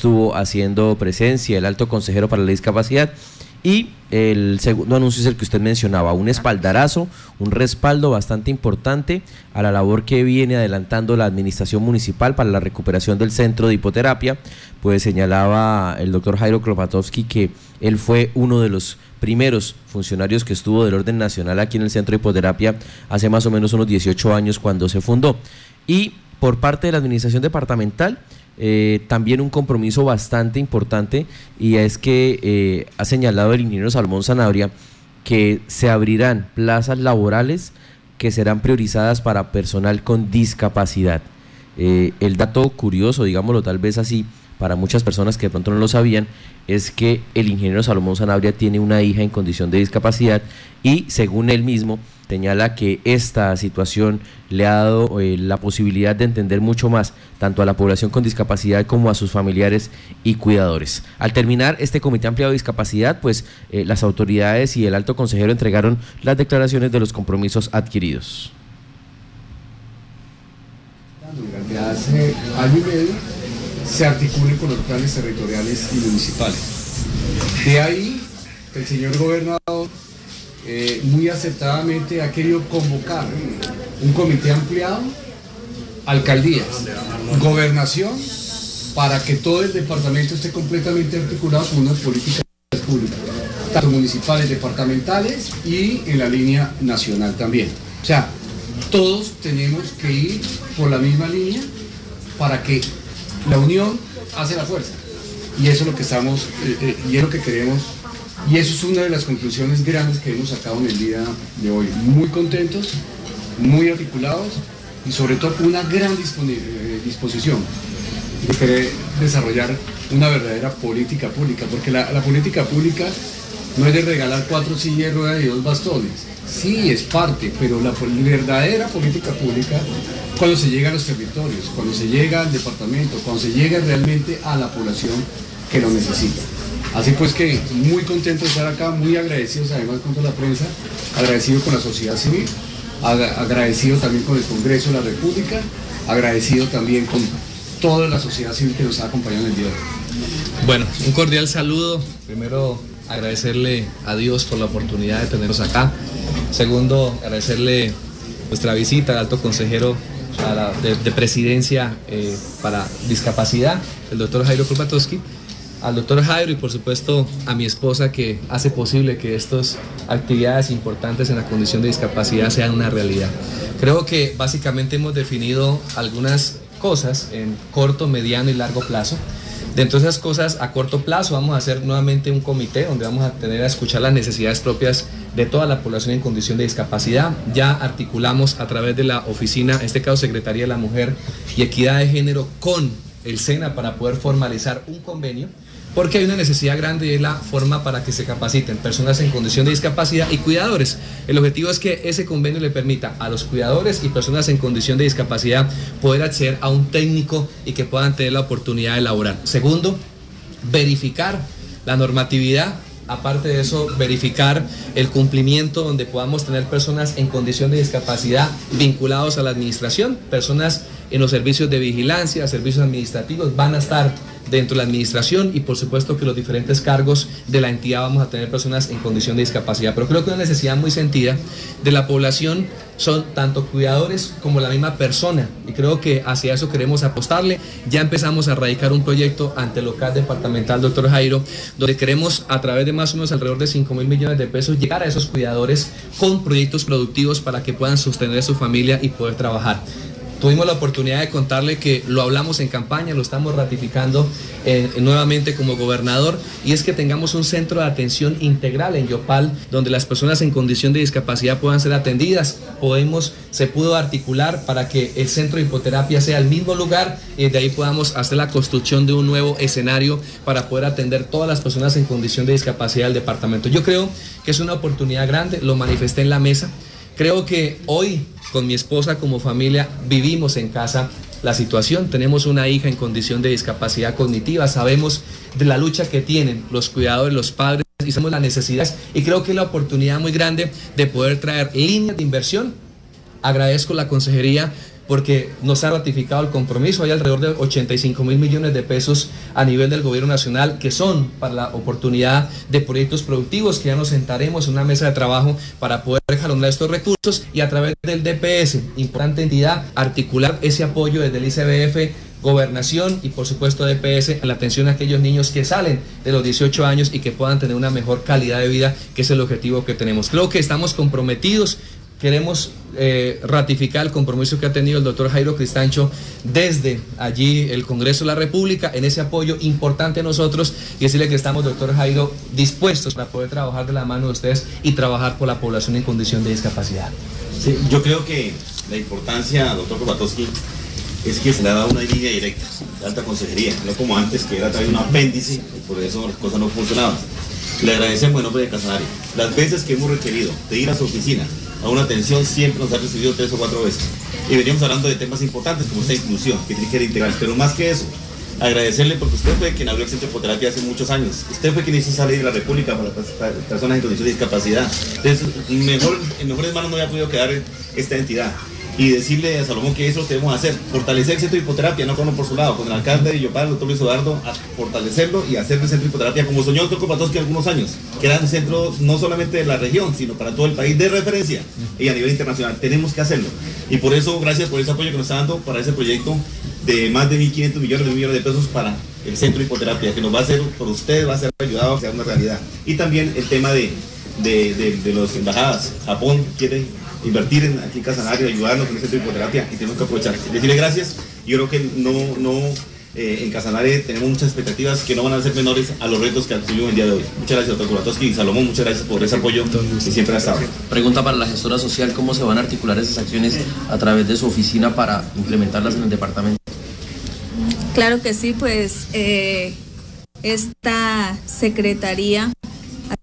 estuvo haciendo presencia el alto consejero para la discapacidad. Y el segundo anuncio es el que usted mencionaba, un espaldarazo, un respaldo bastante importante a la labor que viene adelantando la administración municipal para la recuperación del centro de hipoterapia. Pues señalaba el doctor Jairo Klopatowski que él fue uno de los primeros funcionarios que estuvo del orden nacional aquí en el centro de hipoterapia hace más o menos unos 18 años cuando se fundó. Y por parte de la administración departamental, eh, también un compromiso bastante importante y es que eh, ha señalado el ingeniero Salmón Sanabria que se abrirán plazas laborales que serán priorizadas para personal con discapacidad. Eh, el dato curioso, digámoslo tal vez así, para muchas personas que de pronto no lo sabían, es que el ingeniero Salomón Sanabria tiene una hija en condición de discapacidad y según él mismo señala que esta situación le ha dado eh, la posibilidad de entender mucho más tanto a la población con discapacidad como a sus familiares y cuidadores. Al terminar este comité ampliado de discapacidad, pues eh, las autoridades y el alto consejero entregaron las declaraciones de los compromisos adquiridos. Hace año y medio se articulen con los planes territoriales y municipales. De ahí el señor gobernador eh, muy acertadamente ha querido convocar un comité ampliado, alcaldías, gobernación, para que todo el departamento esté completamente articulado con unas políticas públicas, tanto municipales, departamentales y en la línea nacional también. O sea, todos tenemos que ir por la misma línea para que la unión hace la fuerza. Y eso es lo que estamos, eh, eh, y es lo que queremos y eso es una de las conclusiones grandes que hemos sacado en el día de hoy. Muy contentos, muy articulados y sobre todo con una gran eh, disposición de querer desarrollar una verdadera política pública, porque la, política pública no es de regalar cuatro sillas ruedas y dos bastones. Sí, es parte, pero la verdadera política pública cuando se llega a los territorios, cuando se llega al departamento, cuando se llega realmente a la población que lo necesita. Así pues que muy contento de estar acá, muy agradecidos además con toda la prensa, agradecido con la sociedad civil, agradecido también con el Congreso de la República, agradecido también con toda la sociedad civil que nos ha acompañado en el día de hoy. Bueno, un cordial saludo. Primero, agradecerle a Dios por la oportunidad de tenernos acá. Segundo, agradecerle nuestra visita al alto consejero de, presidencia eh, para discapacidad, el doctor Jairo Kulpatowski al doctor Jairo y por supuesto a mi esposa que hace posible que estas actividades importantes en la condición de discapacidad sean una realidad. Creo que básicamente hemos definido algunas cosas en corto, mediano y largo plazo. Dentro de esas cosas, a corto plazo vamos a hacer nuevamente un comité donde vamos a tener a escuchar las necesidades propias de toda la población en condición de discapacidad. Ya articulamos a través de la oficina, en este caso Secretaría de la Mujer y Equidad de Género, con el SENA para poder formalizar un convenio porque hay una necesidad grande y es la forma para que se capaciten personas en condición de discapacidad y cuidadores. El objetivo es que ese convenio le permita a los cuidadores y personas en condición de discapacidad poder acceder a un técnico y que puedan tener la oportunidad de laborar. Segundo, verificar la normatividad aparte de eso, verificar el cumplimiento donde podamos tener personas en condición de discapacidad vinculados a la administración, personas en los servicios de vigilancia, servicios administrativos, van a estar dentro de la administración y por supuesto que los diferentes cargos de la entidad vamos a tener personas en condición de discapacidad. Pero creo que una necesidad muy sentida de la población son tanto cuidadores como la misma persona y creo que hacia eso queremos apostarle. Ya empezamos a radicar un proyecto ante el local departamental doctor Jairo, donde queremos a través de más o menos alrededor de 5 mil millones de pesos llegar a esos cuidadores con proyectos productivos para que puedan sostener a su familia y poder trabajar. Tuvimos la oportunidad de contarle que lo hablamos en campaña, lo estamos ratificando eh, nuevamente como gobernador, y es que tengamos un centro de atención integral en Yopal, donde las personas en condición de discapacidad puedan ser atendidas. Podemos, se pudo articular para que el centro de hipoterapia sea el mismo lugar y de ahí podamos hacer la construcción de un nuevo escenario para poder atender todas las personas en condición de discapacidad del departamento. Yo creo que es una oportunidad grande, lo manifesté en la mesa. Creo que hoy con mi esposa como familia vivimos en casa la situación. Tenemos una hija en condición de discapacidad cognitiva, sabemos de la lucha que tienen los cuidadores, los padres y sabemos las necesidades y creo que es la oportunidad muy grande de poder traer líneas de inversión. Agradezco la consejería porque nos ha ratificado el compromiso. Hay alrededor de 85 mil millones de pesos a nivel del gobierno nacional que son para la oportunidad de proyectos productivos que ya nos sentaremos en una mesa de trabajo para poder jalonar estos recursos y a través del DPS, importante entidad, articular ese apoyo desde el ICBF gobernación y por supuesto DPS en la atención a aquellos niños que salen de los 18 años y que puedan tener una mejor calidad de vida, que es el objetivo que tenemos. Creo que estamos comprometidos queremos eh, ratificar el compromiso que ha tenido el doctor Jairo Cristancho desde allí el Congreso de la República en ese apoyo importante a nosotros y decirle que estamos, doctor Jairo, dispuestos para poder trabajar de la mano de ustedes y trabajar por la población en condición de discapacidad. Sí, yo creo que la importancia, doctor Kopatowski, es que se le ha dado una línea directa de alta consejería, no como antes que era traer un apéndice y por eso las cosas no funcionaban. Le agradecemos en nombre de Casanare las veces que hemos requerido de ir a su oficina a una atención siempre nos ha recibido tres o cuatro veces. Y veníamos hablando de temas importantes como esta inclusión, que tiene que integral. Pero más que eso, agradecerle porque usted fue quien abrió el centro de hipoterapia hace muchos años. Usted fue quien hizo esa ley de la República para las personas en condición de discapacidad. Entonces, mejor, en mejores manos no había podido quedar esta entidad y decirle a Salomón que eso debemos hacer, fortalecer el centro de hipoterapia, no como por su lado, con el alcalde de Yopal, el doctor Luis Eduardo, a fortalecerlo y hacer el centro de hipoterapia como soñó el hace algunos años, que era un centro no solamente de la región, sino para todo el país de referencia y a nivel internacional. Tenemos que hacerlo. Y por eso, gracias por ese apoyo que nos está dando para ese proyecto de más de 1.500 millones de millones de pesos para el centro de hipoterapia, que nos va a hacer, por usted, va a ser ayudado a sea una realidad. Y también el tema de, de, de, de las embajadas. Japón quiere invertir en, aquí en Casanare, ayudarnos con este tipo de hipoterapia y tenemos que aprovechar. Decirle gracias. Yo creo que no, no eh, en Casanare tenemos muchas expectativas que no van a ser menores a los retos que asumimos el día de hoy. Muchas gracias, doctor Kuratowski y Salomón, muchas gracias por ese apoyo que siempre ha estado. Pregunta para la gestora social, ¿cómo se van a articular esas acciones a través de su oficina para implementarlas en el departamento? Claro que sí, pues eh, esta secretaría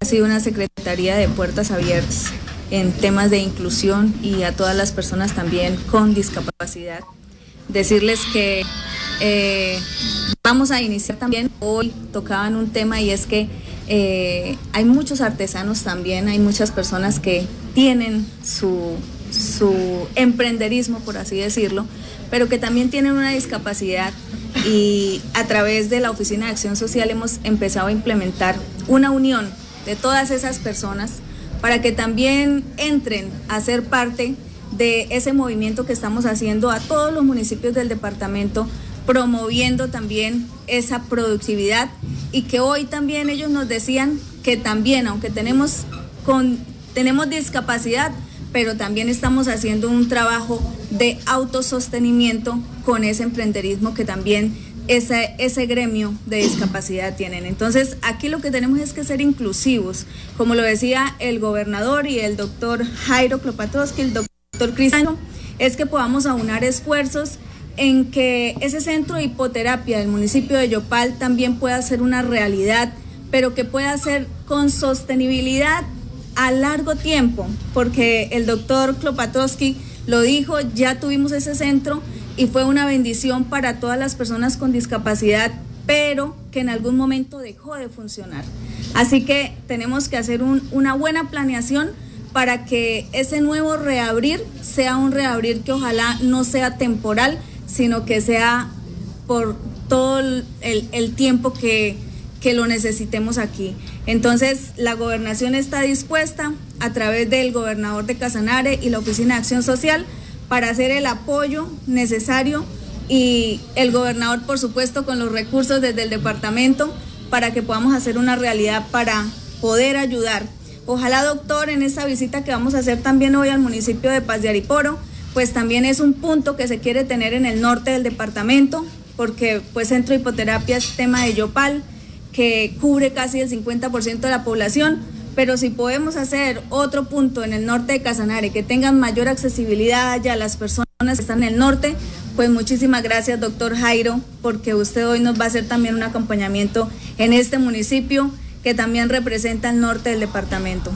ha sido una secretaría de puertas abiertas en temas de inclusión y a todas las personas también con discapacidad. Decirles que eh, vamos a iniciar también, hoy tocaban un tema y es que eh, hay muchos artesanos también, hay muchas personas que tienen su, su emprenderismo, por así decirlo, pero que también tienen una discapacidad y a través de la Oficina de Acción Social hemos empezado a implementar una unión de todas esas personas para que también entren a ser parte de ese movimiento que estamos haciendo a todos los municipios del departamento, promoviendo también esa productividad. Y que hoy también ellos nos decían que también, aunque tenemos, con, tenemos discapacidad, pero también estamos haciendo un trabajo de autosostenimiento con ese emprenderismo que también ese, ese gremio de discapacidad tienen. Entonces, aquí lo que tenemos es que ser inclusivos, como lo decía el gobernador y el doctor Jairo Klopatowski, el doctor Cristiano, es que podamos aunar esfuerzos en que ese centro de hipoterapia del municipio de Yopal también pueda ser una realidad, pero que pueda ser con sostenibilidad a largo tiempo, porque el doctor Klopatowski lo dijo, ya tuvimos ese centro y fue una bendición para todas las personas con discapacidad, pero que en algún momento dejó de funcionar. Así que tenemos que hacer una buena planeación para que ese nuevo reabrir sea un reabrir que ojalá no sea temporal, sino que sea por todo el, tiempo que, que lo necesitemos aquí. Entonces, la gobernación está dispuesta a través del gobernador de Casanare y la Oficina de Acción Social para hacer el apoyo necesario y el gobernador, por supuesto, con los recursos desde el departamento para que podamos hacer una realidad para poder ayudar. Ojalá, doctor, en esta visita que vamos a hacer también hoy al municipio de Paz de Ariporo, pues también es un punto que se quiere tener en el norte del departamento, porque pues Centro de Hipoterapia es tema de Yopal, que cubre casi el 50% de la población pero si podemos hacer otro punto en el norte de Casanare que tengan mayor accesibilidad allá a las personas que están en el norte, pues muchísimas gracias, doctor Jairo, porque usted hoy nos va a hacer también un acompañamiento en este municipio que también representa el norte del departamento.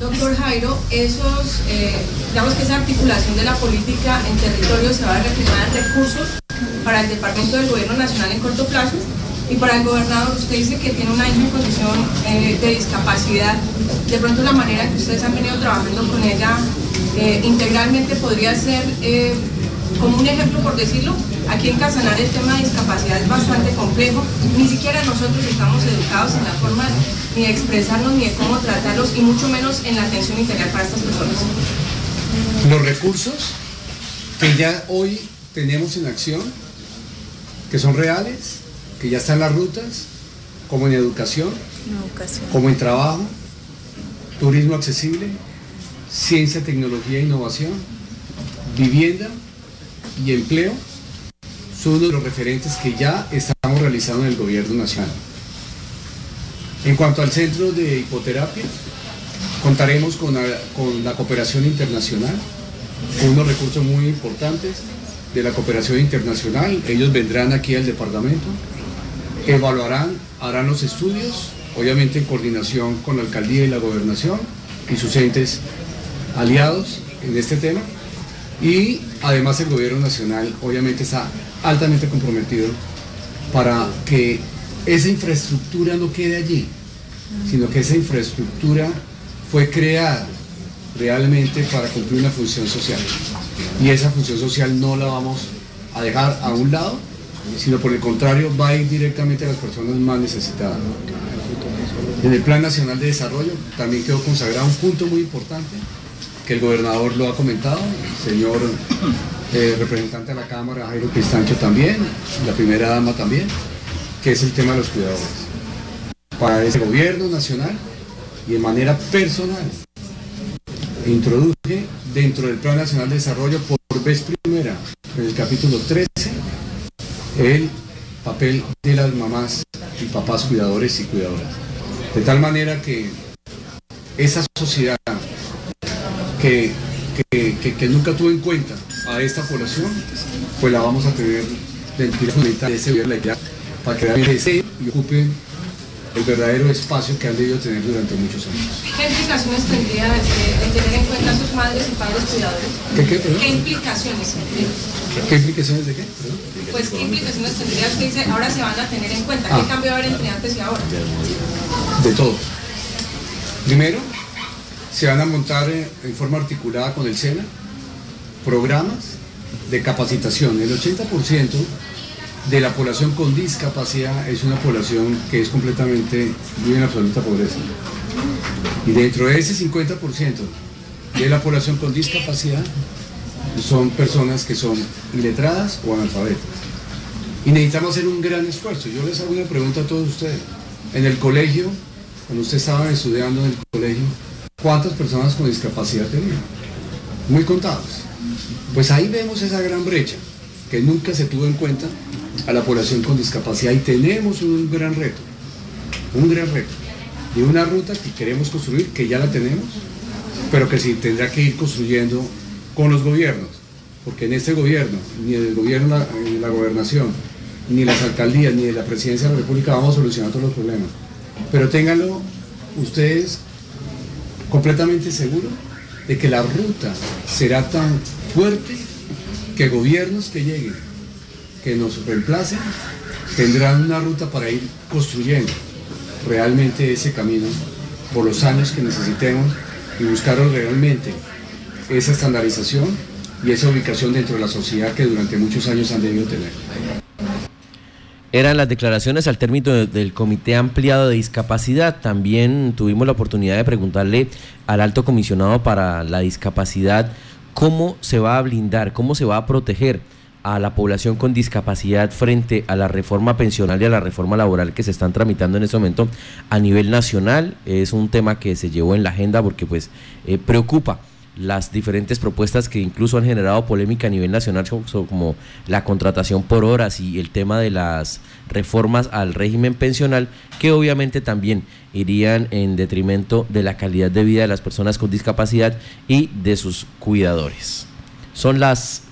Doctor Jairo, esos, eh, digamos que esa articulación de la política en territorio se va a reflejar en recursos para el Departamento del Gobierno Nacional en corto plazo y para el gobernador, usted dice que tiene una hija en condición eh, de discapacidad. De pronto la manera que ustedes han venido trabajando con ella eh, integralmente podría ser eh, Como un ejemplo, por decirlo, aquí en Casanar el tema de discapacidad es bastante complejo. Ni siquiera nosotros estamos educados en la forma ni de expresarnos ni de cómo tratarlos y mucho menos en la atención integral para estas personas. Los recursos que ya hoy tenemos en acción, que son reales, que ya están las rutas, como en educación, educación. como en trabajo, turismo accesible, ciencia, tecnología e innovación, vivienda y empleo, son uno de los referentes que ya estamos realizando en el gobierno nacional. En cuanto al centro de hipoterapia, contaremos con la, con la cooperación internacional, con unos recursos muy importantes de la cooperación internacional. Ellos vendrán aquí al departamento, evaluarán, harán los estudios, obviamente en coordinación con la alcaldía y la gobernación y sus entes aliados en este tema. Y además el gobierno nacional obviamente está altamente comprometido para que esa infraestructura no quede allí, sino que esa infraestructura fue creada realmente para cumplir una función social. Y esa función social no la vamos a dejar a un lado, sino por el contrario va a ir directamente a las personas más necesitadas. En el Plan Nacional de Desarrollo también quedó consagrado un punto muy importante, que el gobernador lo ha comentado, el señor eh, representante de la Cámara, Jairo Cristancho también, la primera dama también, que es el tema de los cuidadores. Para ese gobierno nacional y de manera personal, introduje dentro del Plan Nacional de Desarrollo por vez primera, en el capítulo 13, el papel de las mamás y papás cuidadores y cuidadoras. De tal manera que esa sociedad que, que, que, nunca tuvo en cuenta a esta población, pues la vamos a tener dentro de ese para que realmente y ocupen el verdadero espacio que han debido tener durante muchos años. ¿Qué implicaciones tendría de tener en cuenta a sus madres y padres cuidadores? ¿Qué, qué? ¿Qué implicaciones? ¿Qué implicaciones de qué? Perdón. Pues, ¿qué implicaciones tendría usted dice, ahora se van a tener en cuenta? Ah. ¿Qué cambio va a haber entre antes y ahora? De todo. Primero, se van a montar en forma articulada con el SENA programas de capacitación. El 80% de la población con discapacidad es una población que es completamente, vive en absoluta pobreza. Y dentro de ese 50% de la población con discapacidad son personas que son iletradas o analfabetas. Y necesitamos hacer un gran esfuerzo. Yo les hago una pregunta a todos ustedes. En el colegio, cuando ustedes estaban estudiando en el colegio, ¿cuántas personas con discapacidad tenían? Muy contados. Pues ahí vemos esa gran brecha que nunca se tuvo en cuenta a la población con discapacidad y tenemos un gran reto, un gran reto, de una ruta que queremos construir, que ya la tenemos, pero que sí tendrá que ir construyendo con los gobiernos, porque en este gobierno, ni el gobierno la, en la gobernación, ni las alcaldías, ni la presidencia de la República vamos a solucionar todos los problemas. Pero ténganlo ustedes completamente seguros de que la ruta será tan fuerte que gobiernos que lleguen, que nos reemplacen, tendrán una ruta para ir construyendo realmente ese camino por los años que necesitemos y buscar realmente esa estandarización y esa ubicación dentro de la sociedad que durante muchos años han debido tener. Eran las declaraciones al término de- del Comité Ampliado de Discapacidad. También tuvimos la oportunidad de preguntarle al alto comisionado para la discapacidad cómo se va a blindar, cómo se va a proteger a la población con discapacidad frente a la reforma pensional y a la reforma laboral que se están tramitando en este momento a nivel nacional. Es un tema que se llevó en la agenda porque pues eh, preocupa las diferentes propuestas que incluso han generado polémica a nivel nacional, como la contratación por horas y el tema de las reformas al régimen pensional, que obviamente también irían en detrimento de la calidad de vida de las personas con discapacidad y de sus cuidadores. Son las